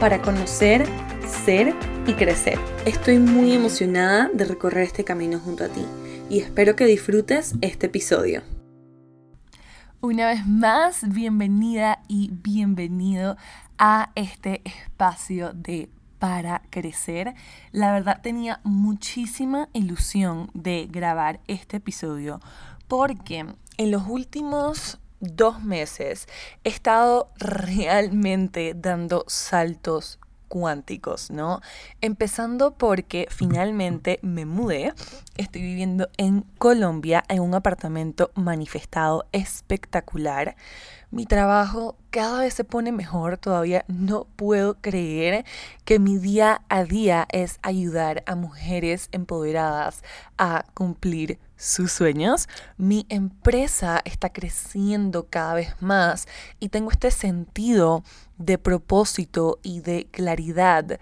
para conocer, ser y crecer. Estoy muy emocionada de recorrer este camino junto a ti y espero que disfrutes este episodio. Una vez más, bienvenida y bienvenido a este espacio de para crecer. La verdad tenía muchísima ilusión de grabar este episodio porque en los últimos dos meses he estado realmente dando saltos cuánticos, ¿no? Empezando porque finalmente me mudé, estoy viviendo en Colombia en un apartamento manifestado espectacular. Mi trabajo cada vez se pone mejor, todavía no puedo creer que mi día a día es ayudar a mujeres empoderadas a cumplir sus sueños. Mi empresa está creciendo cada vez más y tengo este sentido de propósito y de claridad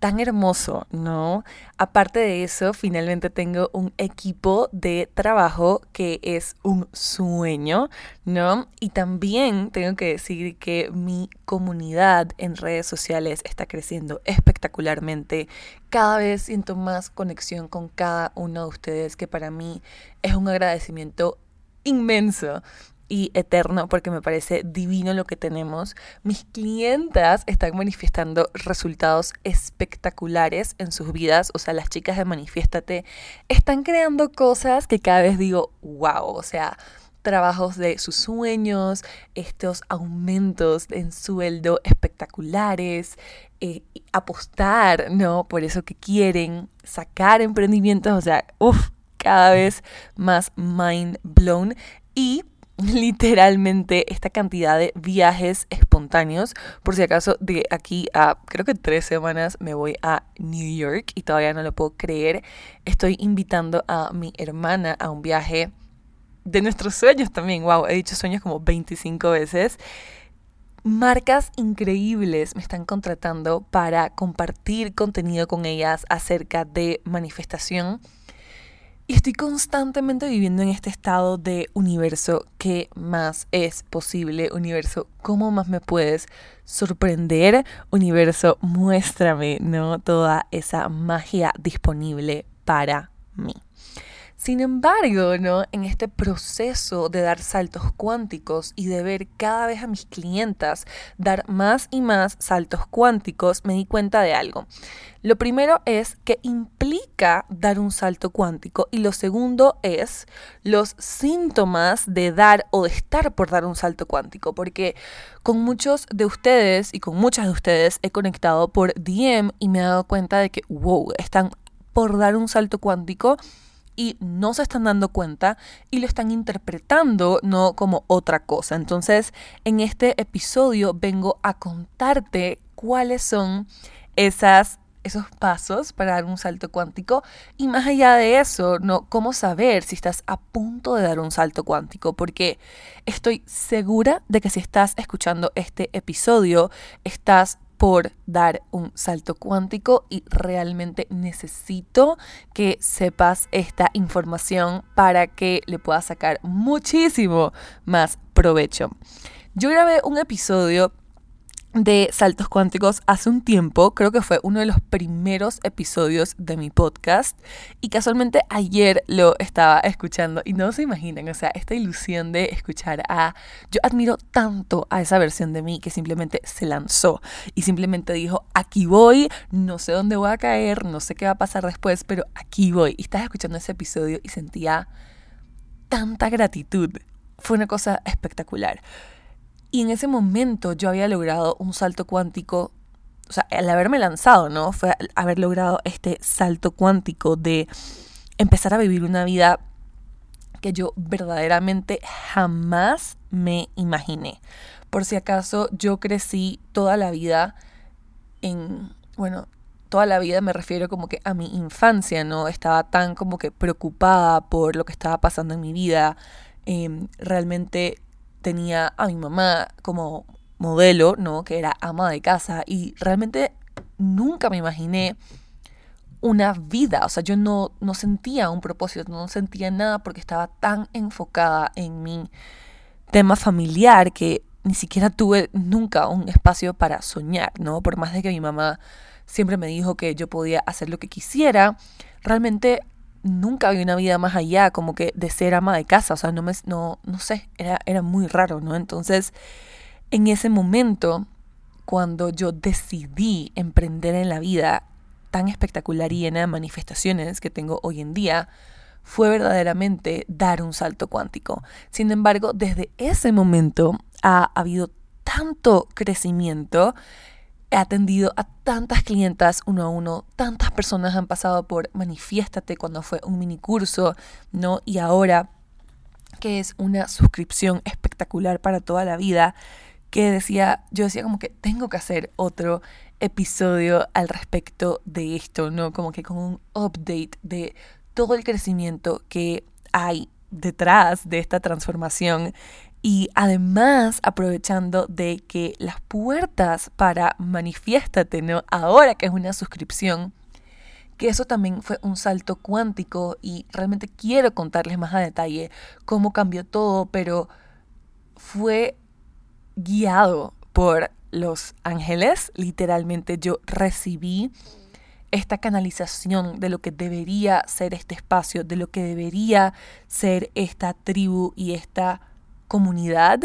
tan hermoso, ¿no? Aparte de eso, finalmente tengo un equipo de trabajo que es un sueño, ¿no? Y también tengo que decir que mi comunidad en redes sociales está creciendo espectacularmente. Cada vez siento más conexión con cada uno de ustedes, que para mí es un agradecimiento inmenso y eterno porque me parece divino lo que tenemos. Mis clientas están manifestando resultados espectaculares en sus vidas, o sea, las chicas de Manifiéstate están creando cosas que cada vez digo, wow, o sea, trabajos de sus sueños, estos aumentos en sueldo espectaculares, eh, apostar, ¿no? Por eso que quieren, sacar emprendimientos, o sea, uff, cada vez más mind blown y literalmente esta cantidad de viajes espontáneos. Por si acaso, de aquí a creo que tres semanas me voy a New York y todavía no lo puedo creer. Estoy invitando a mi hermana a un viaje de nuestros sueños también. Wow, he dicho sueños como 25 veces. Marcas increíbles me están contratando para compartir contenido con ellas acerca de manifestación y estoy constantemente viviendo en este estado de universo, ¿qué más es posible? Universo, ¿cómo más me puedes sorprender? Universo, muéstrame, ¿no? Toda esa magia disponible para mí. Sin embargo, ¿no? en este proceso de dar saltos cuánticos y de ver cada vez a mis clientas dar más y más saltos cuánticos, me di cuenta de algo. Lo primero es que implica dar un salto cuántico y lo segundo es los síntomas de dar o de estar por dar un salto cuántico, porque con muchos de ustedes y con muchas de ustedes he conectado por DM y me he dado cuenta de que, wow, están por dar un salto cuántico y no se están dando cuenta y lo están interpretando no como otra cosa. Entonces, en este episodio vengo a contarte cuáles son esas esos pasos para dar un salto cuántico y más allá de eso, no cómo saber si estás a punto de dar un salto cuántico, porque estoy segura de que si estás escuchando este episodio, estás por dar un salto cuántico y realmente necesito que sepas esta información para que le puedas sacar muchísimo más provecho. Yo grabé un episodio de saltos cuánticos hace un tiempo, creo que fue uno de los primeros episodios de mi podcast y casualmente ayer lo estaba escuchando y no se imaginan, o sea, esta ilusión de escuchar a... Yo admiro tanto a esa versión de mí que simplemente se lanzó y simplemente dijo, aquí voy, no sé dónde voy a caer, no sé qué va a pasar después, pero aquí voy. Y estás escuchando ese episodio y sentía tanta gratitud. Fue una cosa espectacular. Y en ese momento yo había logrado un salto cuántico, o sea, al haberme lanzado, ¿no? Fue haber logrado este salto cuántico de empezar a vivir una vida que yo verdaderamente jamás me imaginé. Por si acaso yo crecí toda la vida en bueno, toda la vida me refiero como que a mi infancia, ¿no? Estaba tan como que preocupada por lo que estaba pasando en mi vida. Em, realmente tenía a mi mamá como modelo, ¿no? Que era ama de casa y realmente nunca me imaginé una vida, o sea, yo no, no sentía un propósito, no sentía nada porque estaba tan enfocada en mi tema familiar que ni siquiera tuve nunca un espacio para soñar, ¿no? Por más de que mi mamá siempre me dijo que yo podía hacer lo que quisiera, realmente nunca había una vida más allá, como que de ser ama de casa, o sea, no me, no, no sé, era, era muy raro, ¿no? Entonces, en ese momento, cuando yo decidí emprender en la vida tan espectacular y llena de manifestaciones que tengo hoy en día, fue verdaderamente dar un salto cuántico. Sin embargo, desde ese momento ha habido tanto crecimiento He atendido a tantas clientas uno a uno, tantas personas han pasado por Manifiéstate cuando fue un mini curso, ¿no? Y ahora que es una suscripción espectacular para toda la vida, que decía, yo decía como que tengo que hacer otro episodio al respecto de esto, ¿no? Como que con un update de todo el crecimiento que hay detrás de esta transformación y además aprovechando de que las puertas para Manifiéstate, ¿no? Ahora que es una suscripción, que eso también fue un salto cuántico y realmente quiero contarles más a detalle cómo cambió todo, pero fue guiado por los ángeles. Literalmente yo recibí esta canalización de lo que debería ser este espacio, de lo que debería ser esta tribu y esta comunidad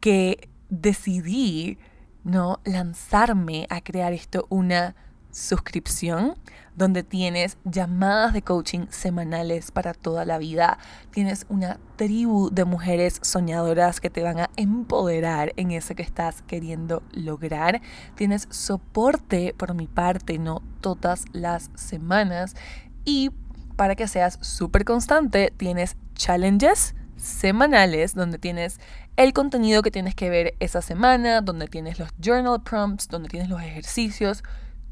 que decidí no lanzarme a crear esto una suscripción donde tienes llamadas de coaching semanales para toda la vida. Tienes una tribu de mujeres soñadoras que te van a empoderar en eso que estás queriendo lograr. Tienes soporte por mi parte, no todas las semanas. Y para que seas súper constante, tienes challenges semanales donde tienes el contenido que tienes que ver esa semana, donde tienes los journal prompts, donde tienes los ejercicios,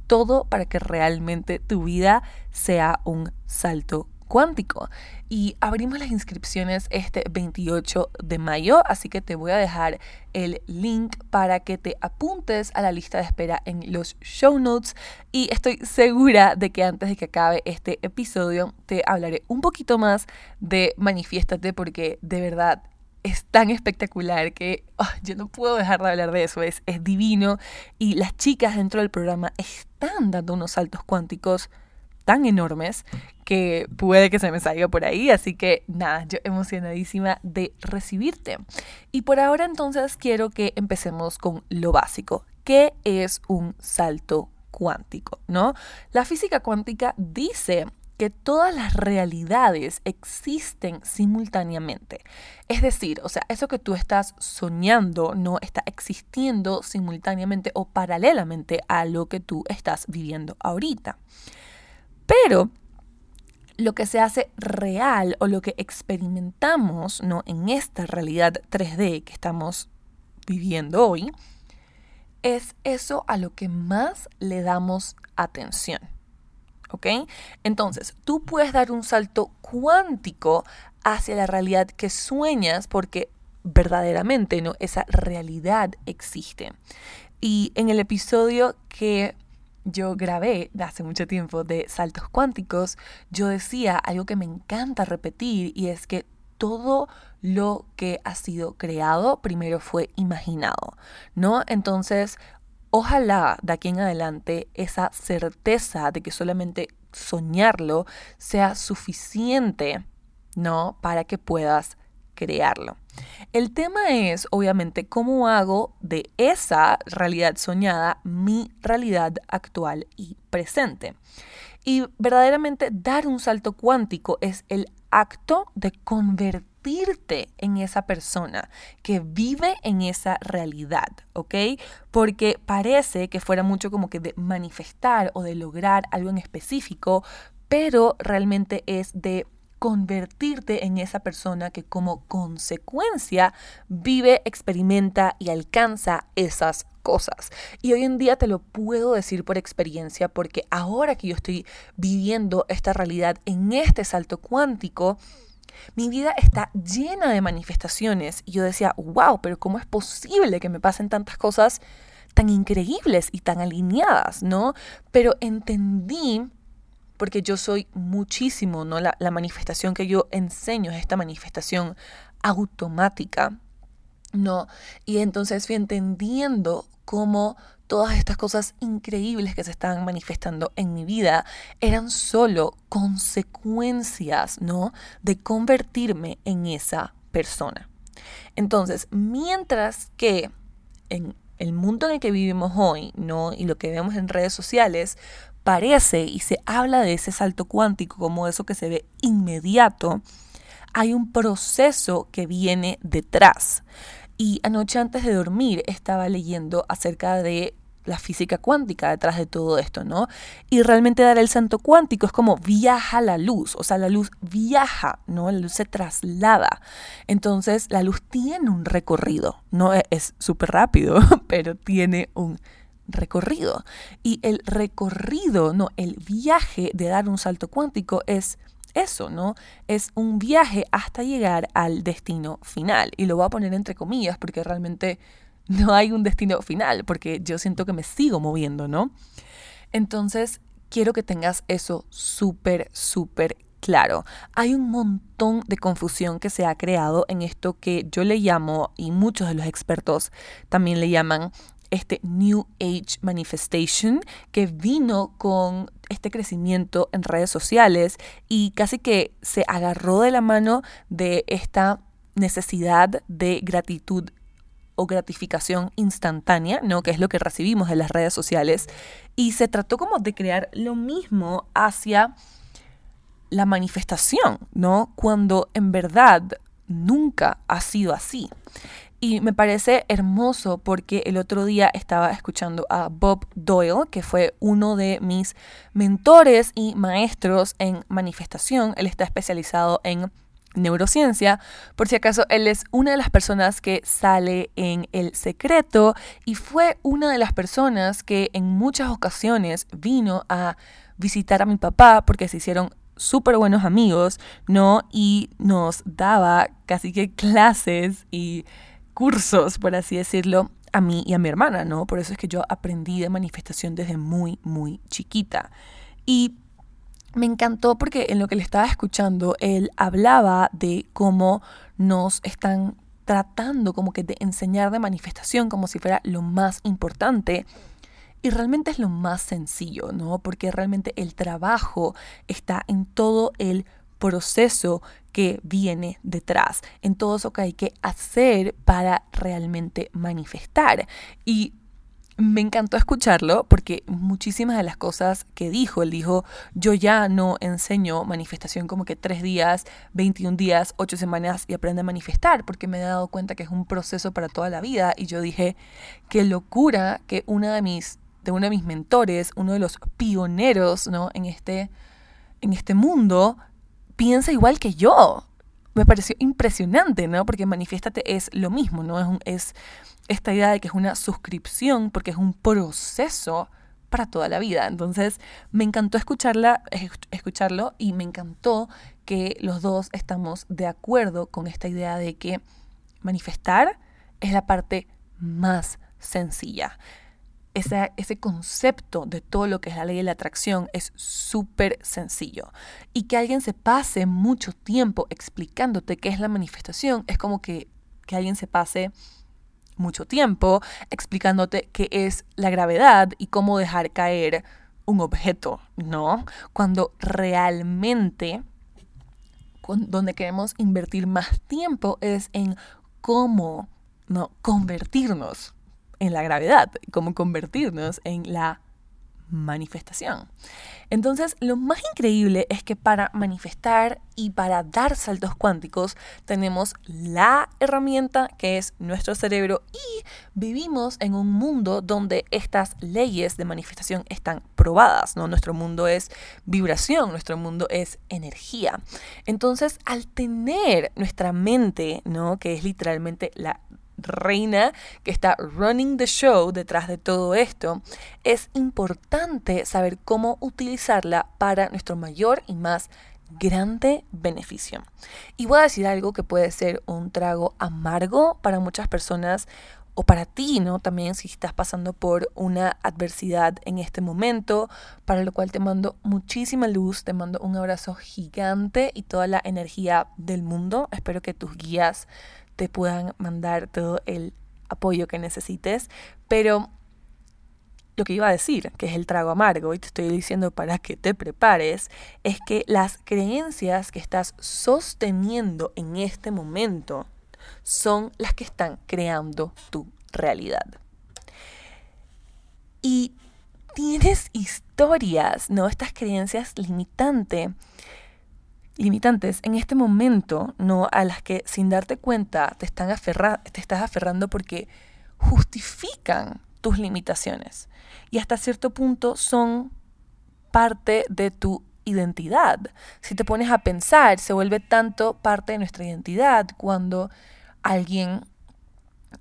todo para que realmente tu vida sea un salto cuántico. Y abrimos las inscripciones este 28 de mayo, así que te voy a dejar el link para que te apuntes a la lista de espera en los show notes y estoy segura de que antes de que acabe este episodio te hablaré un poquito más de Manifiéstate porque de verdad es tan espectacular que ah, yo no puedo dejar de hablar de eso, es, es divino y las chicas dentro del programa están dando unos saltos cuánticos tan enormes que puede que se me salga por ahí, así que nada, yo emocionadísima de recibirte. Y por ahora entonces quiero que empecemos con lo básico. ¿Qué es un salto cuántico? ¿No? La física cuántica dice que todas las realidades existen simultáneamente. Es decir, o sea, eso que tú estás soñando no está existiendo simultáneamente o paralelamente a lo que tú estás viviendo ahorita. Pero lo que se hace real o lo que experimentamos ¿no? en esta realidad 3D que estamos viviendo hoy, es eso a lo que más le damos atención. ¿Ok? Entonces, tú puedes dar un salto cuántico hacia la realidad que sueñas porque verdaderamente ¿no? esa realidad existe. Y en el episodio que yo grabé de hace mucho tiempo de saltos cuánticos, yo decía algo que me encanta repetir y es que todo lo que ha sido creado primero fue imaginado, ¿no? Entonces, ojalá de aquí en adelante esa certeza de que solamente soñarlo sea suficiente, ¿no? Para que puedas crearlo. El tema es, obviamente, cómo hago de esa realidad soñada mi realidad actual y presente. Y verdaderamente dar un salto cuántico es el acto de convertirte en esa persona que vive en esa realidad, ¿ok? Porque parece que fuera mucho como que de manifestar o de lograr algo en específico, pero realmente es de convertirte en esa persona que como consecuencia vive, experimenta y alcanza esas cosas. Y hoy en día te lo puedo decir por experiencia porque ahora que yo estoy viviendo esta realidad en este salto cuántico, mi vida está llena de manifestaciones y yo decía, wow, pero ¿cómo es posible que me pasen tantas cosas tan increíbles y tan alineadas, ¿no? Pero entendí porque yo soy muchísimo, ¿no? La, la, manifestación que yo enseño es esta manifestación automática, ¿no? Y entonces fui entendiendo cómo todas estas cosas increíbles que se estaban manifestando en mi vida eran solo consecuencias, ¿no? De convertirme en esa persona. Entonces, mientras que en el mundo en el que vivimos hoy, ¿no? Y lo que vemos en redes sociales, parece y se habla de ese salto cuántico como eso que se ve inmediato, hay un proceso que viene detrás. Y anoche antes de dormir estaba leyendo acerca de la física cuántica detrás de todo esto, ¿no? Y realmente dar el salto cuántico es como viaja la luz, o sea, la luz viaja, ¿no? La luz se traslada. Entonces, la luz tiene un recorrido, no es súper rápido, pero tiene un recorrido. Y el recorrido, no, el viaje de dar un salto cuántico es eso, ¿no? Es un viaje hasta llegar al destino final. Y lo voy a poner entre comillas porque realmente no hay un destino final, porque yo siento que me sigo moviendo, ¿no? Entonces, quiero que tengas eso súper, súper claro. Hay un montón de confusión que se ha creado en esto que yo le llamo, y muchos de los expertos también le llaman, este New Age Manifestation que vino con este crecimiento en redes sociales y casi que se agarró de la mano de esta necesidad de gratitud o gratificación instantánea, ¿no? Que es lo que recibimos en las redes sociales. Y se trató como de crear lo mismo hacia la manifestación, ¿no? Cuando en verdad nunca ha sido así. Y me parece hermoso porque el otro día estaba escuchando a Bob Doyle, que fue uno de mis mentores y maestros en manifestación. Él está especializado en neurociencia. Por si acaso, él es una de las personas que sale en El Secreto y fue una de las personas que en muchas ocasiones vino a visitar a mi papá porque se hicieron súper buenos amigos, ¿no? Y nos daba casi que clases y cursos, por así decirlo, a mí y a mi hermana, ¿no? Por eso es que yo aprendí de manifestación desde muy, muy chiquita. Y me encantó porque en lo que le estaba escuchando, él hablaba de cómo nos están tratando como que de enseñar de manifestación como si fuera lo más importante. Y realmente es lo más sencillo, ¿no? Porque realmente el trabajo está en todo el proceso que viene detrás, en todo eso que hay que hacer para realmente manifestar. Y me encantó escucharlo porque muchísimas de las cosas que dijo, él dijo, yo ya no enseño manifestación como que tres días, 21 días, ocho semanas y aprende a manifestar, porque me he dado cuenta que es un proceso para toda la vida. Y yo dije, qué locura que una de mis, de uno de mis mentores, uno de los pioneros ¿no? en, este, en este mundo, piensa igual que yo. Me pareció impresionante, ¿no? Porque Manifiéstate es lo mismo, ¿no? Es, es esta idea de que es una suscripción porque es un proceso para toda la vida. Entonces, me encantó escucharla, escucharlo y me encantó que los dos estamos de acuerdo con esta idea de que manifestar es la parte más sencilla ese, concepto de todo lo que es la ley de la atracción es súper sencillo. Y que alguien se pase mucho tiempo explicándote qué es la manifestación es como que, que alguien se pase mucho tiempo explicándote qué es la gravedad y cómo dejar caer un objeto, ¿no? Cuando realmente donde queremos invertir más tiempo es en cómo no convertirnos en la gravedad, cómo convertirnos en la manifestación. Entonces, lo más increíble es que para manifestar y para dar saltos cuánticos tenemos la herramienta que es nuestro cerebro y vivimos en un mundo donde estas leyes de manifestación están probadas, ¿no? Nuestro mundo es vibración, nuestro mundo es energía. Entonces, al tener nuestra mente, ¿no? Que es literalmente la reina que está running the show detrás de todo esto, es importante saber cómo utilizarla para nuestro mayor y más grande beneficio. Y voy a decir algo que puede ser un trago amargo para muchas personas o para ti, ¿no? También si estás pasando por una adversidad en este momento, para lo cual te mando muchísima luz, te mando un abrazo gigante y toda la energía del mundo. Espero que tus guías te puedan mandar todo el apoyo que necesites, pero lo que iba a decir, que es el trago amargo, y te estoy diciendo para que te prepares, es que las creencias que estás sosteniendo en este momento son las que están creando tu realidad. Y tienes historias, ¿no? Estas creencias limitantes limitantes en este momento, ¿no? A las que sin darte cuenta te, están te estás aferrando porque justifican tus limitaciones y hasta cierto punto son parte de tu identidad. Si te pones a pensar, se vuelve tanto parte de nuestra identidad cuando alguien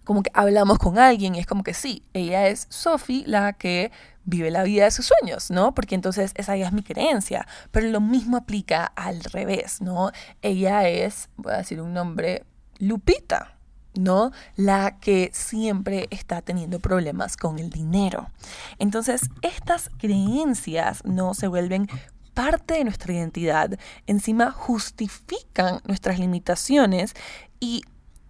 como que hablamos con alguien y es como que sí, ella es Sophie la que vive la vida de sus sueños, ¿no? Porque entonces esa ya es mi creencia, pero lo mismo aplica al revés, ¿no? Ella es, voy a decir un nombre, Lupita, ¿no? La que siempre está teniendo problemas con el dinero. Entonces, estas creencias no se vuelven parte de nuestra identidad, encima justifican nuestras limitaciones y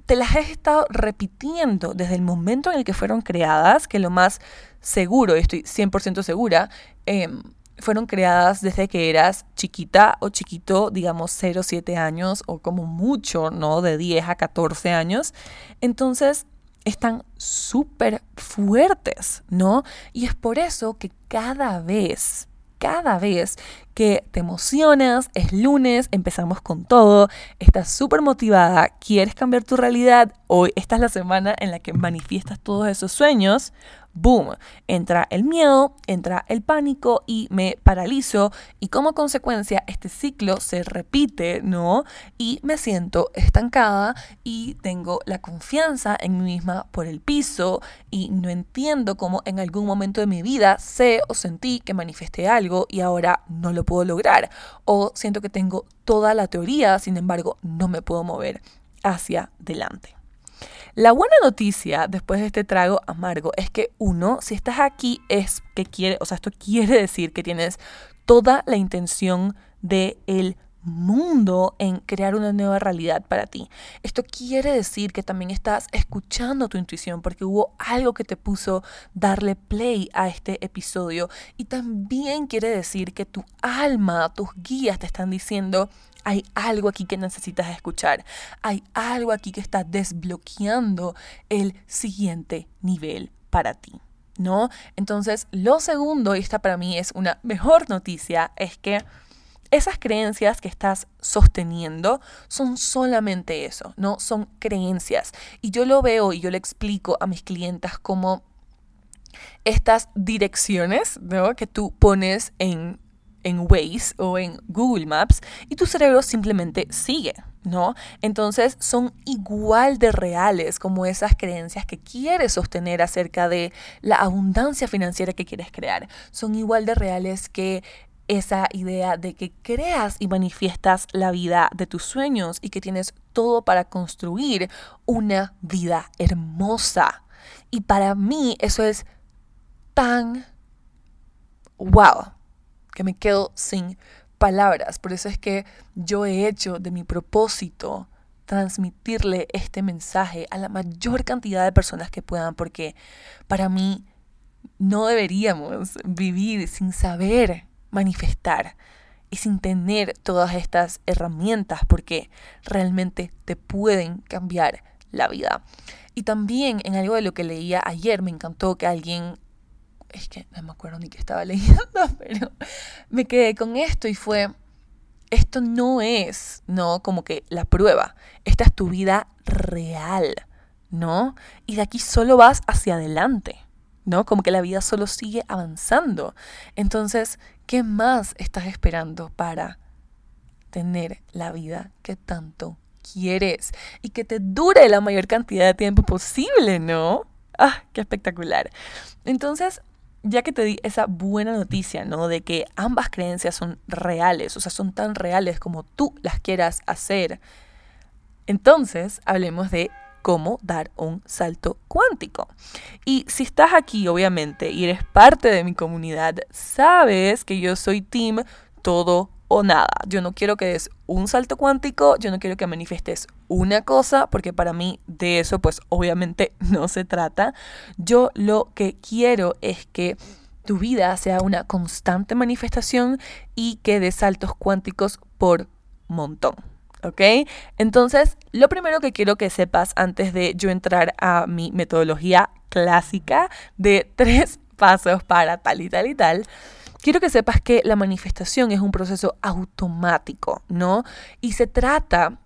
te las he estado repitiendo desde el momento en el que fueron creadas, que lo más seguro, y estoy 100% segura, em, fueron creadas desde que eras chiquita o chiquito, digamos 0, 7 años o como mucho, ¿no? De 10 a 14 años. Entonces, están súper fuertes, ¿no? Y es por eso que cada vez cada vez que te emocionas, es lunes, empezamos con todo, estás súper motivada, quieres cambiar tu realidad, hoy esta es la semana en la que manifiestas todos esos sueños, boom, entra el miedo, entra el pánico y me paralizo y como consecuencia este ciclo se repite, ¿no? Y me siento estancada y tengo la confianza en mí misma por el piso y no entiendo cómo en algún momento de mi vida sé o sentí que manifesté algo y ahora no lo puedo lograr o siento que tengo toda la teoría, sin embargo no me puedo mover hacia adelante. La buena noticia después de este trago amargo es que uno, si estás aquí es que quiere, o sea, esto quiere decir que tienes toda la intención de el mundo en crear una nueva realidad para ti. Esto quiere decir que también estás escuchando tu intuición porque hubo algo que te puso darle play a este episodio y también quiere decir que tu alma, tus guías te están diciendo hay algo aquí que necesitas escuchar. Hay algo aquí que está desbloqueando el siguiente nivel para ti. ¿No? Entonces, lo segundo, y esta para mí es una mejor noticia, es que esas creencias que estás sosteniendo son solamente eso, ¿no? Son creencias. Y yo lo veo y yo le explico a mis clientes como estas direcciones, ¿no? Que tú pones en en Waze o en Google Maps y tu cerebro simplemente sigue, ¿no? Entonces son igual de reales como esas creencias que quieres sostener acerca de la abundancia financiera que quieres crear. Son igual de reales que esa idea de que creas y manifiestas la vida de tus sueños y que tienes todo para construir una vida hermosa. Y para mí eso es tan wow que me quedo sin palabras. Por eso es que yo he hecho de mi propósito transmitirle este mensaje a la mayor cantidad de personas que puedan, porque para mí no deberíamos vivir sin saber manifestar y sin tener todas estas herramientas, porque realmente te pueden cambiar la vida. Y también en algo de lo que leía ayer me encantó que alguien es que no me acuerdo ni qué estaba leyendo, pero me quedé con esto y fue, esto no es, ¿no? Como que la prueba, esta es tu vida real, ¿no? Y de aquí solo vas hacia adelante, ¿no? Como que la vida solo sigue avanzando. Entonces, ¿qué más estás esperando para tener la vida que tanto quieres y que te dure la mayor cantidad de tiempo posible, ¿no? ¡Ah, qué espectacular! Entonces, ya que te di esa buena noticia, ¿no? De que ambas creencias son reales, o sea, son tan reales como tú las quieras hacer, entonces hablemos de cómo dar un salto cuántico. Y si estás aquí, obviamente, y eres parte de mi comunidad, sabes que yo soy team todo o nada. Yo no quiero que des un salto cuántico, yo no quiero que manifestes una cosa, porque para mí de eso pues obviamente no se trata. Yo lo que quiero es que tu vida sea una constante manifestación y que des saltos cuánticos por montón. ¿ok? Entonces, lo primero que quiero que sepas antes de yo entrar a mi metodología clásica de tres pasos para tal y tal y tal, quiero que sepas que la manifestación es un proceso automático, ¿no? Y se trata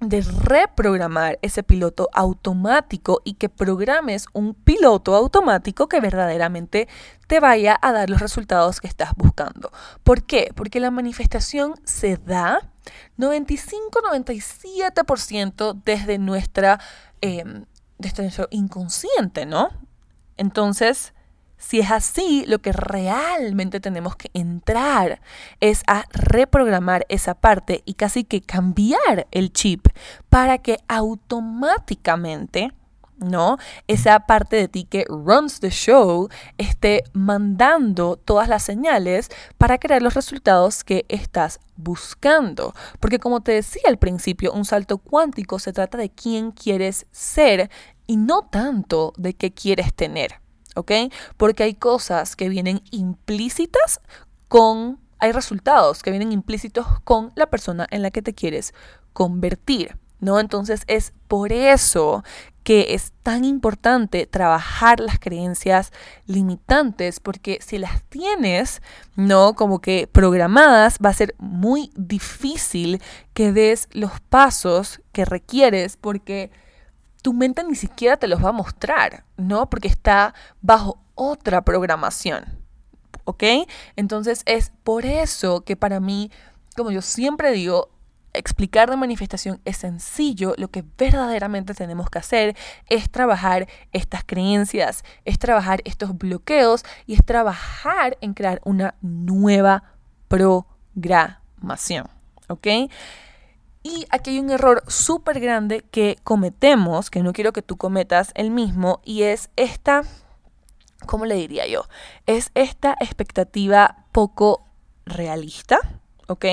de reprogramar ese piloto automático y que programes un piloto automático que verdaderamente te vaya a dar los resultados que estás buscando. ¿Por qué? Porque la manifestación se da 95-97% desde nuestra em, desde nuestro inconsciente, ¿no? Entonces, si es así, lo que realmente tenemos que entrar es a reprogramar esa parte y casi que cambiar el chip para que automáticamente, ¿no? Esa parte de ti que runs the show esté mandando todas las señales para crear los resultados que estás buscando. Porque como te decía al principio, un salto cuántico se trata de quién quieres ser y no tanto de qué quieres tener. ¿Ok? Porque hay cosas que vienen implícitas con, hay resultados que vienen implícitos con la persona en la que te quieres convertir, ¿no? Entonces es por eso que es tan importante trabajar las creencias limitantes, porque si las tienes, ¿no? Como que programadas, va a ser muy difícil que des los pasos que requieres, porque tu mente ni siquiera te los va a mostrar, ¿no? Porque está bajo otra programación, ¿ok? Entonces es por eso que para mí, como yo siempre digo, explicar de manifestación es sencillo, lo que verdaderamente tenemos que hacer es trabajar estas creencias, es trabajar estos bloqueos y es trabajar en crear una nueva programación, ¿ok? Y aquí hay un error súper grande que cometemos, que no quiero que tú cometas el mismo, y es esta, ¿cómo le diría yo? Es esta expectativa poco realista, ¿ok?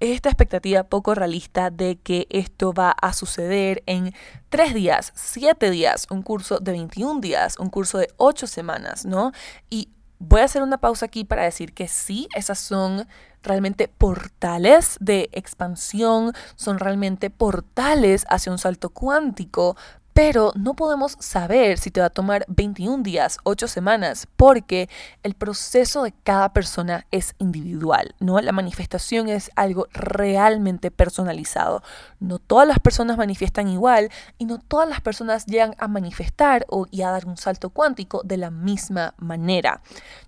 Es esta expectativa poco realista de que esto va a suceder en tres días, siete días, un curso de 21 días, un curso de ocho semanas, ¿no? Y voy a hacer una pausa aquí para decir que sí, esas son realmente portales de expansión, son realmente portales hacia un salto cuántico, pero no podemos saber si te va a tomar 21 días, 8 semanas, porque el proceso de cada persona es individual, ¿no? La manifestación es algo realmente personalizado. No todas las personas manifiestan igual y no todas las personas llegan a manifestar o, y a dar un salto cuántico de la misma manera.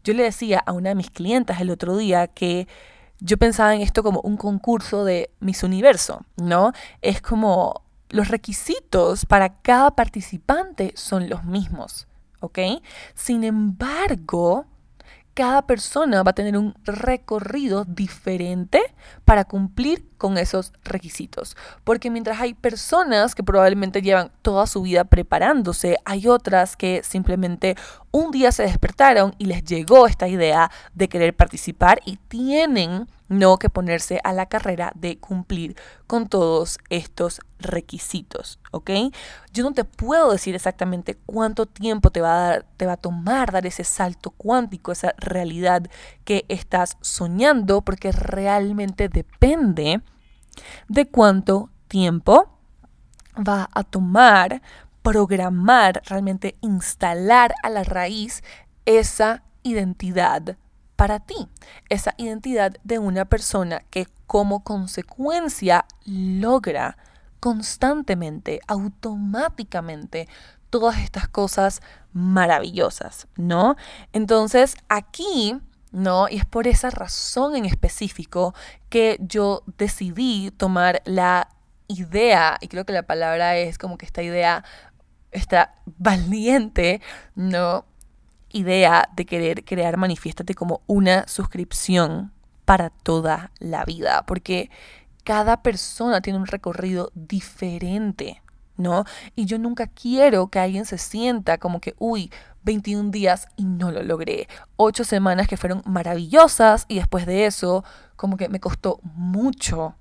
Yo le decía a una de mis clientas el otro día que yo pensaba en esto como un concurso de Miss Universo, ¿no? Es como los requisitos para cada participante son los mismos, ¿ok? Sin embargo, cada persona va a tener un recorrido diferente para cumplir con esos requisitos. Porque mientras hay personas que probablemente llevan toda su vida preparándose, hay otras que simplemente un día se despertaron y les llegó esta idea de querer participar y tienen no que ponerse a la carrera de cumplir con todos estos requisitos, ¿ok? Yo no te puedo decir exactamente cuánto tiempo te va a, dar, te va a tomar dar ese salto cuántico, esa realidad que estás soñando, porque realmente depende de cuánto tiempo va a tomar programar, realmente instalar a la raíz esa identidad para ti, esa identidad de una persona que como consecuencia logra constantemente, automáticamente, todas estas cosas maravillosas, ¿no? Entonces, aquí, ¿no? Y es por esa razón en específico que yo decidí tomar la idea, y creo que la palabra es como que esta idea, esta valiente, ¿no? Idea de querer crear Manifiéstate como una suscripción para toda la vida, porque cada persona tiene un recorrido diferente, ¿no? Y yo nunca quiero que alguien se sienta como que, uy, 21 días y no lo logré. 8 semanas que fueron maravillosas y después de eso, como que me costó mucho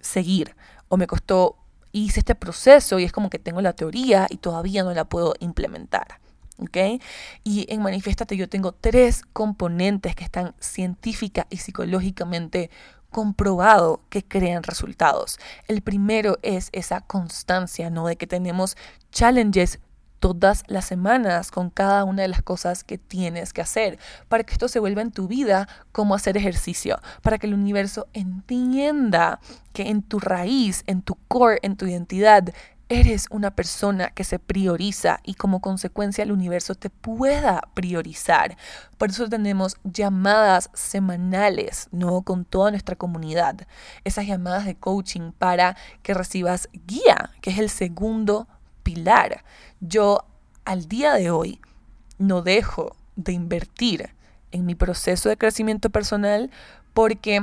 seguir o me costó, hice este proceso y es como que tengo la teoría y todavía no la puedo implementar. ¿ok? Y en Manifiéstate yo tengo tres componentes que están científica y psicológicamente comprobado que crean resultados. El primero es esa constancia, ¿no? De que tenemos challenges todas las semanas con cada una de las cosas que tienes que hacer, para que esto se vuelva en tu vida como hacer ejercicio, para que el universo entienda que en tu raíz, en tu core, en tu identidad, eres una persona que se prioriza y como consecuencia el universo te pueda priorizar. Por eso tenemos llamadas semanales, ¿no? Con toda nuestra comunidad. Esas llamadas de coaching para que recibas guía, que es el segundo pilar. Yo al día de hoy no dejo de invertir en mi proceso de crecimiento personal porque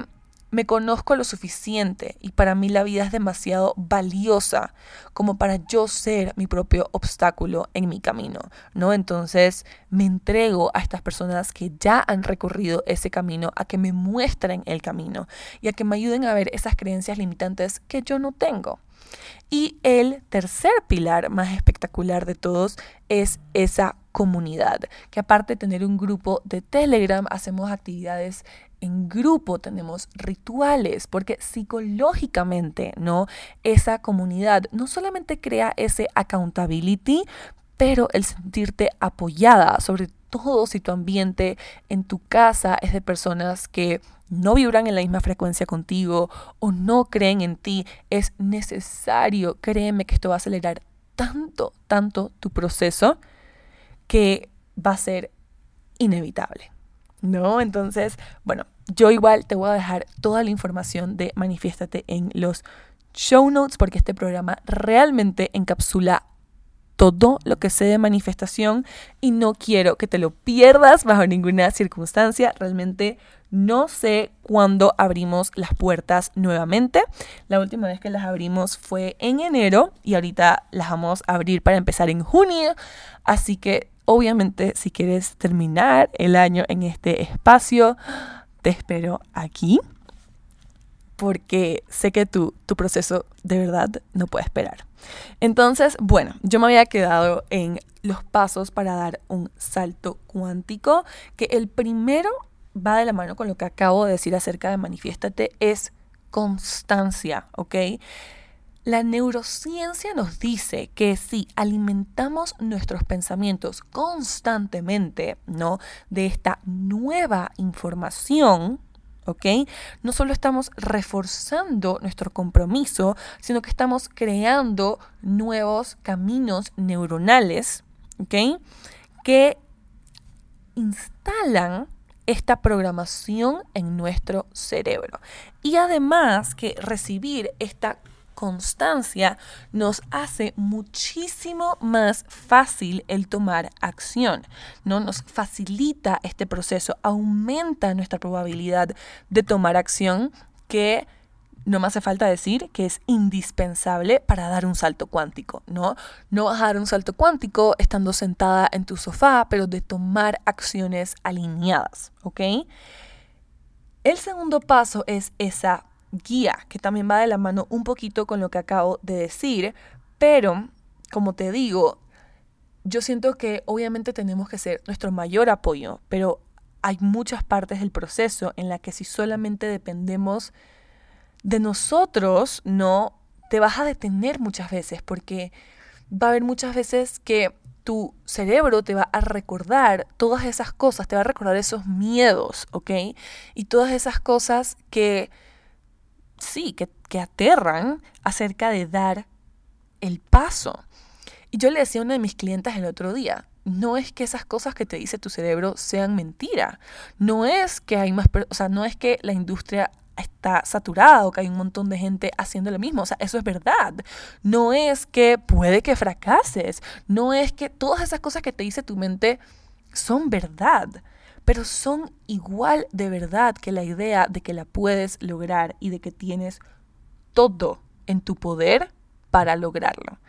me conozco lo suficiente y para mí la vida es demasiado valiosa como para yo ser mi propio obstáculo en mi camino, ¿no? Entonces me entrego a estas personas que ya han recorrido ese camino, a que me muestren el camino y a que me ayuden a ver esas creencias limitantes que yo no tengo. Y el tercer pilar más espectacular de todos es esa comunidad, que aparte de tener un grupo de Telegram, hacemos actividades en grupo, tenemos rituales, porque psicológicamente, ¿no? Esa comunidad no solamente crea ese accountability, pero el sentirte apoyada, sobre todo si tu ambiente en tu casa es de personas que no vibran en la misma frecuencia contigo o no creen en ti, es necesario, créeme que esto va a acelerar tanto, tanto tu proceso que va a ser inevitable. ¿No? Entonces, bueno, yo igual te voy a dejar toda la información de Manifiéstate en los show notes porque este programa realmente encapsula todo lo que sé de manifestación y no quiero que te lo pierdas bajo ninguna circunstancia. Realmente no sé cuándo abrimos las puertas nuevamente. La última vez que las abrimos fue en enero y ahorita las vamos a abrir para empezar en junio. Así que Obviamente, si quieres terminar el año en este espacio, te espero aquí porque sé que tu, proceso de verdad no puede esperar. Entonces, bueno, yo me había quedado en los pasos para dar un salto cuántico, que el primero va de la mano con lo que acabo de decir acerca de manifiéstate, es constancia, ¿ok? La neurociencia nos dice que si alimentamos nuestros pensamientos constantemente, ¿no? De esta nueva información, ¿ok? No solo estamos reforzando nuestro compromiso, sino que estamos creando nuevos caminos neuronales, ¿ok? Que instalan esta programación en nuestro cerebro. Y además que recibir esta constancia nos hace muchísimo más fácil el tomar acción, ¿no? Nos facilita este proceso, aumenta nuestra probabilidad de tomar acción que no me hace falta decir que es indispensable para dar un salto cuántico, ¿no? No vas a dar un salto cuántico estando sentada en tu sofá, pero de tomar acciones alineadas, ¿ok? El segundo paso es esa guía, que también va de la mano un poquito con lo que acabo de decir, pero como te digo, yo siento que obviamente tenemos que ser nuestro mayor apoyo, pero hay muchas partes del proceso en la que si solamente dependemos de nosotros, no te vas a detener muchas veces, porque va a haber muchas veces que tu cerebro te va a recordar todas esas cosas, te va a recordar esos miedos, ¿ok? Y todas esas cosas que, sí, que, que aterran acerca de dar el paso. Y yo le decía a una de mis clientes el otro día, no es que esas cosas que te dice tu cerebro sean mentira. No es que hay más, o sea, no es que la industria está saturada o que hay un montón de gente haciendo lo mismo. O sea, eso es verdad. No es que puede que fracases. No es que todas esas cosas que te dice tu mente son verdad. Pero son igual de verdad que la idea de que la puedes lograr y de que tienes todo en tu poder para lograrlo.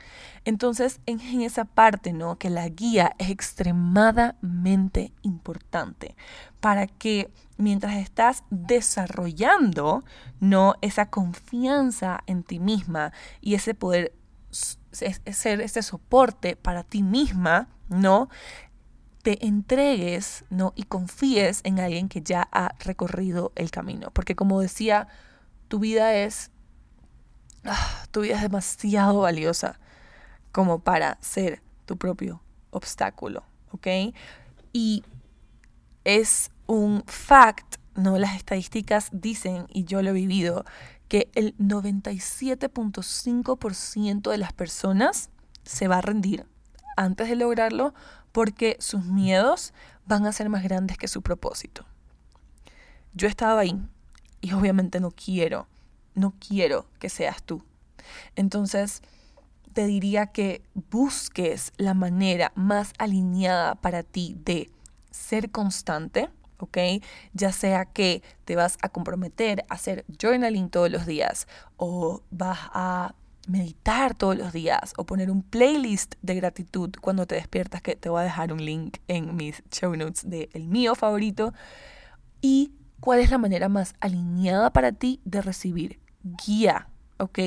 Entonces, en, esa parte, ¿no? Que la guía es extremadamente importante para que mientras estás desarrollando, ¿no? Esa confianza en ti misma y ese poder ser ese soporte para ti misma, ¿no? Te entregues, ¿no? Y confíes en alguien que ya ha recorrido el camino. Porque como decía, tu vida es Ah, tu vida es demasiado valiosa como para ser tu propio obstáculo, ¿ok? Y es un fact, ¿no? Las estadísticas dicen, y yo lo he vivido, que el 97.5% de las personas se va a rendir antes de lograrlo porque sus miedos van a ser más grandes que su propósito. Yo estaba ahí y obviamente no quiero no quiero que seas tú. Entonces, te diría que busques la manera más alineada para ti de ser constante, ¿ok? Ya sea que te vas a comprometer a hacer journaling todos los días o vas a meditar todos los días o poner un playlist de gratitud cuando te despiertas, que te voy a dejar un link en mis show notes del el mío favorito. Y cuál es la manera más alineada para ti de recibir guía, ¿ok?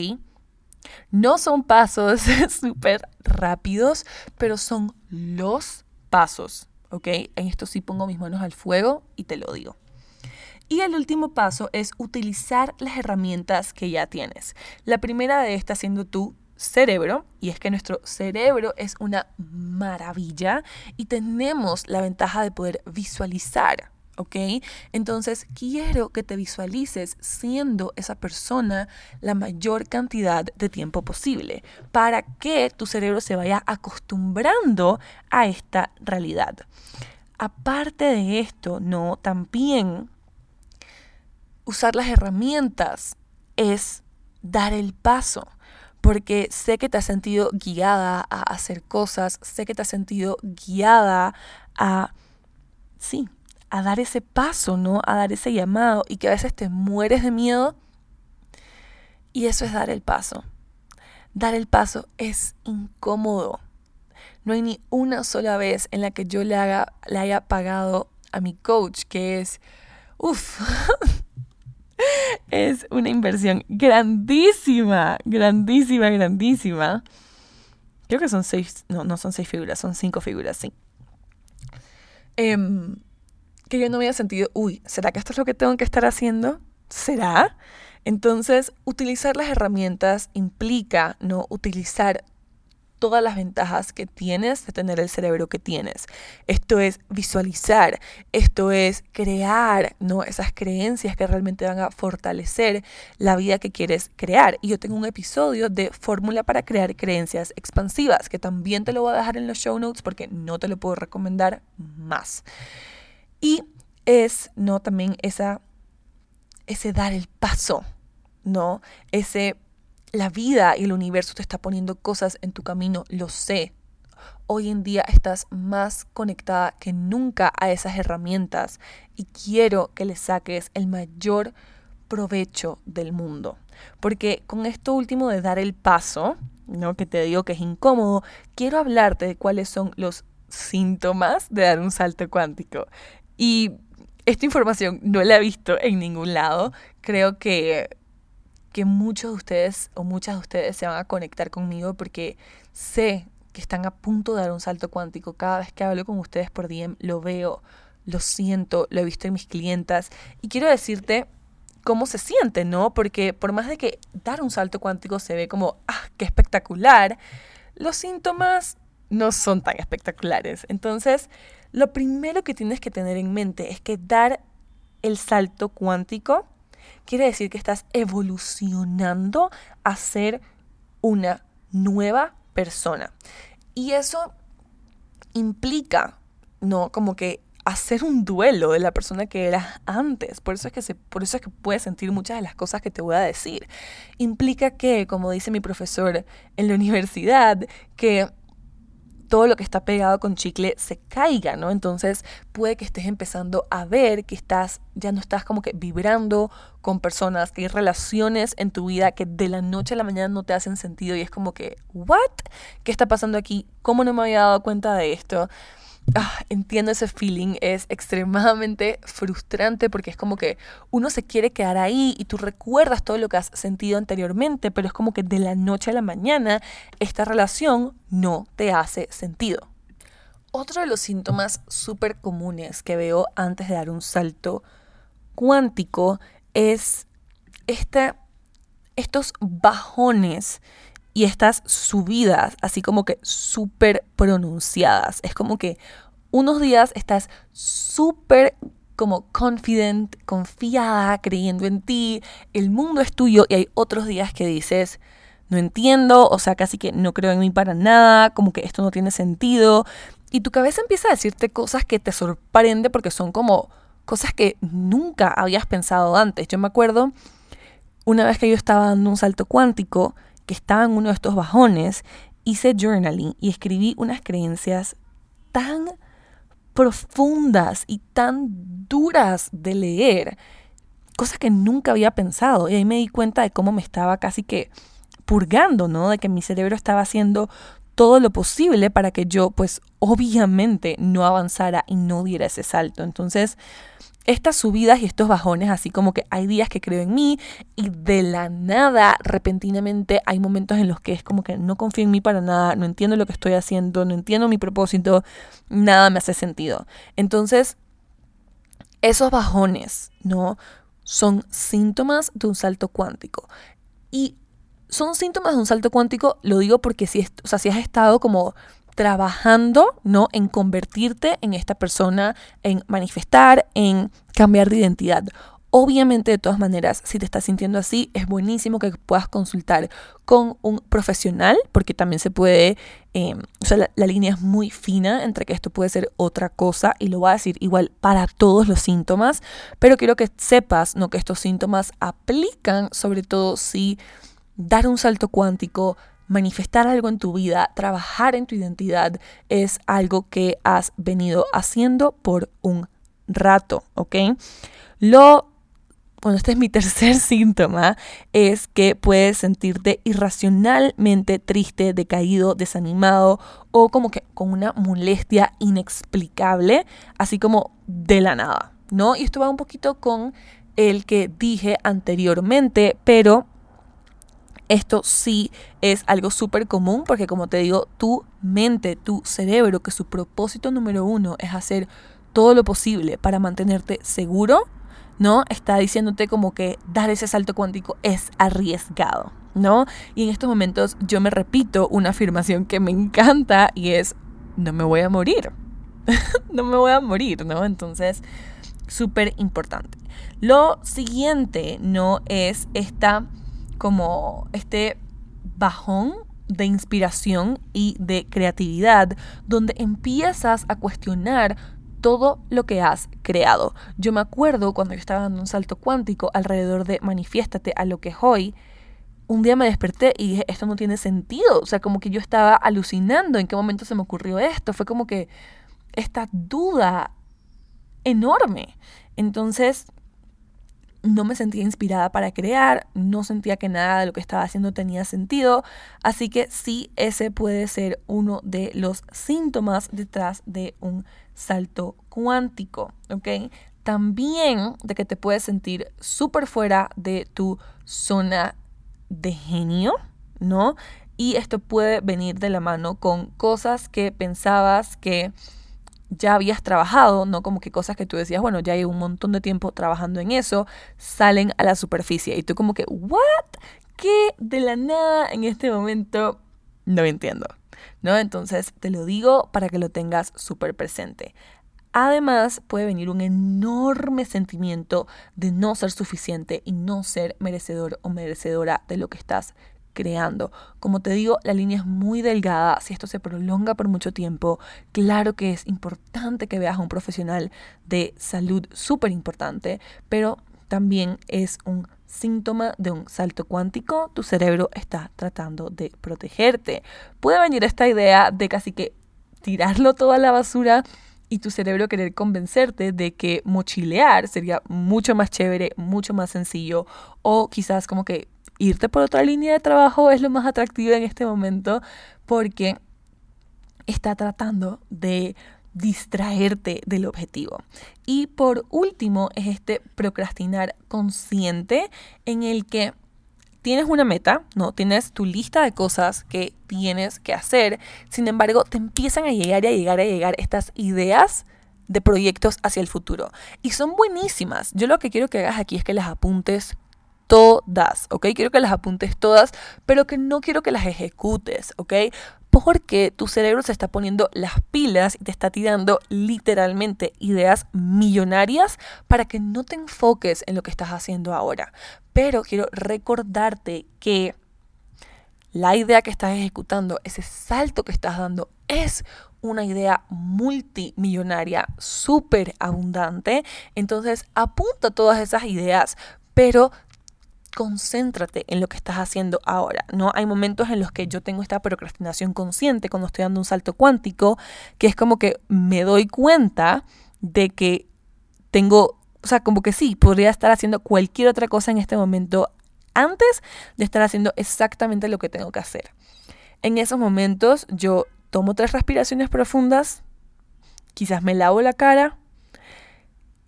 No son pasos súper rápidos, pero son los pasos, ¿ok? En esto sí pongo mis manos al fuego y te lo digo. Y el último paso es utilizar las herramientas que ya tienes. La primera de estas siendo tu cerebro, y es que nuestro cerebro es una maravilla y tenemos la ventaja de poder visualizar ¿ok? Entonces quiero que te visualices siendo esa persona la mayor cantidad de tiempo posible para que tu cerebro se vaya acostumbrando a esta realidad. Aparte de esto, no, también usar las herramientas es dar el paso porque sé que te has sentido guiada a hacer cosas, sé que te has sentido guiada a, sí, a dar ese paso, ¿no? A dar ese llamado y que a veces te mueres de miedo. Y eso es dar el paso. Dar el paso es incómodo. No hay ni una sola vez en la que yo le, haga, le haya pagado a mi coach, que es, uff, es una inversión grandísima, grandísima, grandísima. Creo que son seis, no, no son seis figuras, son cinco figuras, sí. Eh, que yo no había sentido, uy, ¿será que esto es lo que tengo que estar haciendo? ¿Será? Entonces, utilizar las herramientas implica no utilizar todas las ventajas que tienes de tener el cerebro que tienes. Esto es visualizar, esto es crear, ¿no? Esas creencias que realmente van a fortalecer la vida que quieres crear. Y yo tengo un episodio de fórmula para crear creencias expansivas, que también te lo voy a dejar en los show notes porque no te lo puedo recomendar más. Y es, ¿no? También esa, ese dar el paso, ¿no? Ese, la vida y el universo te está poniendo cosas en tu camino, lo sé. Hoy en día estás más conectada que nunca a esas herramientas y quiero que le saques el mayor provecho del mundo. Porque con esto último de dar el paso, ¿no? que te digo que es incómodo, quiero hablarte de cuáles son los síntomas de dar un salto cuántico. Y esta información no la he visto en ningún lado. Creo que, que muchos de ustedes o muchas de ustedes se van a conectar conmigo porque sé que están a punto de dar un salto cuántico. Cada vez que hablo con ustedes por DM lo veo, lo siento, lo he visto en mis clientas. Y quiero decirte cómo se siente, ¿no? Porque por más de que dar un salto cuántico se ve como, ah, qué espectacular, los síntomas no son tan espectaculares. Entonces, lo primero que tienes que tener en mente es que dar el salto cuántico quiere decir que estás evolucionando a ser una nueva persona. Y eso implica, ¿no? Como que hacer un duelo de la persona que eras antes. Por eso es que se, por eso es que puedes sentir muchas de las cosas que te voy a decir. Implica que, como dice mi profesor en la universidad, que todo lo que está pegado con chicle se caiga, ¿no? Entonces puede que estés empezando a ver que estás, ya no estás como que vibrando con personas, que hay relaciones en tu vida que de la noche a la mañana no te hacen sentido y es como que, ¿what? ¿Qué está pasando aquí? ¿Cómo no me había dado cuenta de esto? Ah, entiendo ese feeling, es extremadamente frustrante porque es como que uno se quiere quedar ahí y tú recuerdas todo lo que has sentido anteriormente, pero es como que de la noche a la mañana esta relación no te hace sentido. Otro de los síntomas súper comunes que veo antes de dar un salto cuántico es este, estos bajones y estas subidas, así como que súper pronunciadas. Es como que unos días estás súper como confident, confiada, creyendo en ti, el mundo es tuyo y hay otros días que dices, no entiendo, o sea, casi que no creo en mí para nada, como que esto no tiene sentido. Y tu cabeza empieza a decirte cosas que te sorprende porque son como cosas que nunca habías pensado antes. Yo me acuerdo una vez que yo estaba dando un salto cuántico que estaba en uno de estos bajones, hice journaling y escribí unas creencias tan profundas y tan duras de leer, cosas que nunca había pensado. Y ahí me di cuenta de cómo me estaba casi que purgando, ¿no? De que mi cerebro estaba haciendo todo lo posible para que yo, pues obviamente, no avanzara y no diera ese salto. Entonces, estas subidas y estos bajones, así como que hay días que creo en mí y de la nada, repentinamente, hay momentos en los que es como que no confío en mí para nada, no entiendo lo que estoy haciendo, no entiendo mi propósito, nada me hace sentido. Entonces, esos bajones, ¿no? Son síntomas de un salto cuántico. Y son síntomas de un salto cuántico, lo digo porque si, o sea, si has estado como trabajando, ¿no? En convertirte en esta persona, en manifestar, en cambiar de identidad. Obviamente, de todas maneras, si te estás sintiendo así, es buenísimo que puedas consultar con un profesional, porque también se puede, em, o sea, la, línea es muy fina entre que esto puede ser otra cosa, y lo voy a decir igual para todos los síntomas, pero quiero que sepas, ¿no? Que estos síntomas aplican, sobre todo si dar un salto cuántico, manifestar algo en tu vida, trabajar en tu identidad, es algo que has venido haciendo por un rato, ¿ok? Lo, bueno, este es mi tercer síntoma, es que puedes sentirte irracionalmente triste, decaído, desanimado o como que con una molestia inexplicable, así como de la nada, ¿no? Y esto va un poquito con el que dije anteriormente, pero esto sí es algo súper común porque como te digo, tu mente, tu cerebro, que su propósito número uno es hacer todo lo posible para mantenerte seguro, ¿no? Está diciéndote como que dar ese salto cuántico es arriesgado, ¿no? Y en estos momentos yo me repito una afirmación que me encanta y es, no me voy a morir, no me voy a morir, ¿no? Entonces, súper importante. Lo siguiente, ¿no? Es esta como este bajón de inspiración y de creatividad, donde empiezas a cuestionar todo lo que has creado. Yo me acuerdo cuando yo estaba dando un salto cuántico alrededor de manifiéstate a lo que es hoy, un día me desperté y dije, esto no tiene sentido. O sea, como que yo estaba alucinando en qué momento se me ocurrió esto. Fue como que esta duda enorme. Entonces, no me sentía inspirada para crear, no sentía que nada de lo que estaba haciendo tenía sentido, así que sí, ese puede ser uno de los síntomas detrás de un salto cuántico. También de que te puedes sentir súper fuera de tu zona de genio, ¿no? Y esto puede venir de la mano con cosas que pensabas que ya habías trabajado, no como que cosas que tú decías, bueno, ya hay un montón de tiempo trabajando en eso, salen a la superficie. Y tú como que, ¿what? ¿Qué de la nada en este momento? No entiendo. ¿no? Entonces te lo digo para que lo tengas súper presente. Además, puede venir un enorme sentimiento de no ser suficiente y no ser merecedor o merecedora de lo que estás creando. Como te digo, la línea es muy delgada. Si esto se prolonga por mucho tiempo, claro que es importante que veas a un profesional de salud súper importante, pero también es un síntoma de un salto cuántico. Tu cerebro está tratando de protegerte. Puede venir esta idea de casi que tirarlo todo a la basura y tu cerebro querer convencerte de que mochilear sería mucho más chévere, mucho más sencillo o quizás como que irte por otra línea de trabajo es lo más atractivo en este momento porque está tratando de distraerte del objetivo. Y por último es este procrastinar consciente en el que tienes una meta, ¿no? Tienes tu lista de cosas que tienes que hacer. Sin embargo, te empiezan a llegar y a llegar a llegar estas ideas de proyectos hacia el futuro. Y son buenísimas. Yo lo que quiero que hagas aquí es que las apuntes todas, ¿ok? Quiero que las apuntes todas, pero que no quiero que las ejecutes, ¿ok? porque tu cerebro se está poniendo las pilas y te está tirando literalmente ideas millonarias para que no te enfoques en lo que estás haciendo ahora. Pero quiero recordarte que la idea que estás ejecutando, ese salto que estás dando, es una idea multimillonaria, súper abundante. Entonces apunta todas esas ideas, pero concéntrate en lo que estás haciendo ahora, ¿no? Hay momentos en los que yo tengo esta procrastinación consciente cuando estoy dando un salto cuántico, que es como que me doy cuenta de que tengo, o sea, como que sí, podría estar haciendo cualquier otra cosa en este momento antes de estar haciendo exactamente lo que tengo que hacer. En esos momentos yo tomo tres respiraciones profundas, quizás me lavo la cara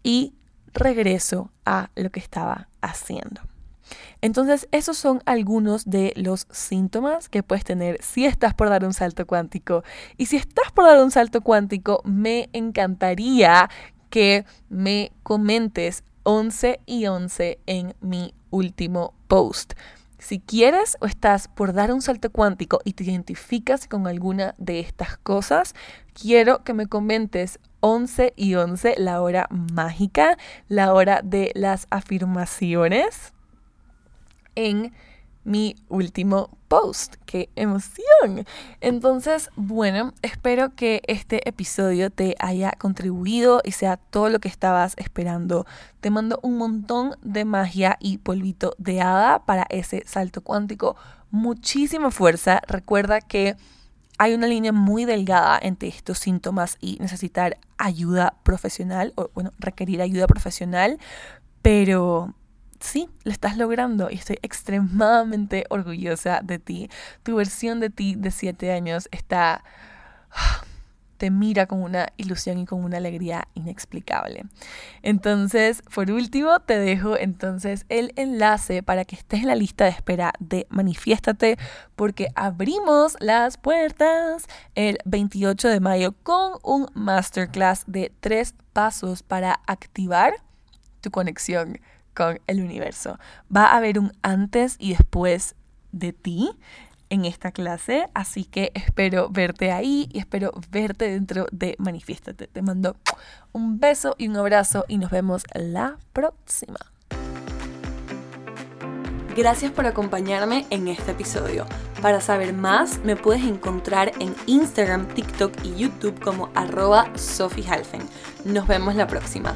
y regreso a lo que estaba haciendo. Entonces, esos son algunos de los síntomas que puedes tener si estás por dar un salto cuántico. Y si estás por dar un salto cuántico, me encantaría que me comentes 11 y 11 en mi último post. Si quieres o estás por dar un salto cuántico y te identificas con alguna de estas cosas, quiero que me comentes 11 y 11, la hora mágica, la hora de las afirmaciones en mi último post. ¡Qué emoción! Entonces, bueno, espero que este episodio te haya contribuido y sea todo lo que estabas esperando. Te mando un montón de magia y polvito de hada para ese salto cuántico. Muchísima fuerza. Recuerda que hay una línea muy delgada entre estos síntomas y necesitar ayuda profesional, o bueno, requerir ayuda profesional, pero sí, lo estás logrando y estoy extremadamente orgullosa de ti. Tu versión de ti de 7 años está... te mira con una ilusión y con una alegría inexplicable. Entonces, por último, te dejo entonces el enlace para que estés en la lista de espera de Manifiéstate, porque abrimos las puertas el 28 de mayo con un masterclass de tres pasos para activar tu conexión con el universo. Va a haber un antes y después de ti en esta clase, así que espero verte ahí y espero verte dentro de Manifiéstate. Te mando un beso y un abrazo y nos vemos la próxima. Gracias por acompañarme en este episodio. Para saber más, me puedes encontrar en Instagram, TikTok y YouTube como arroba Sophie Nos vemos la próxima.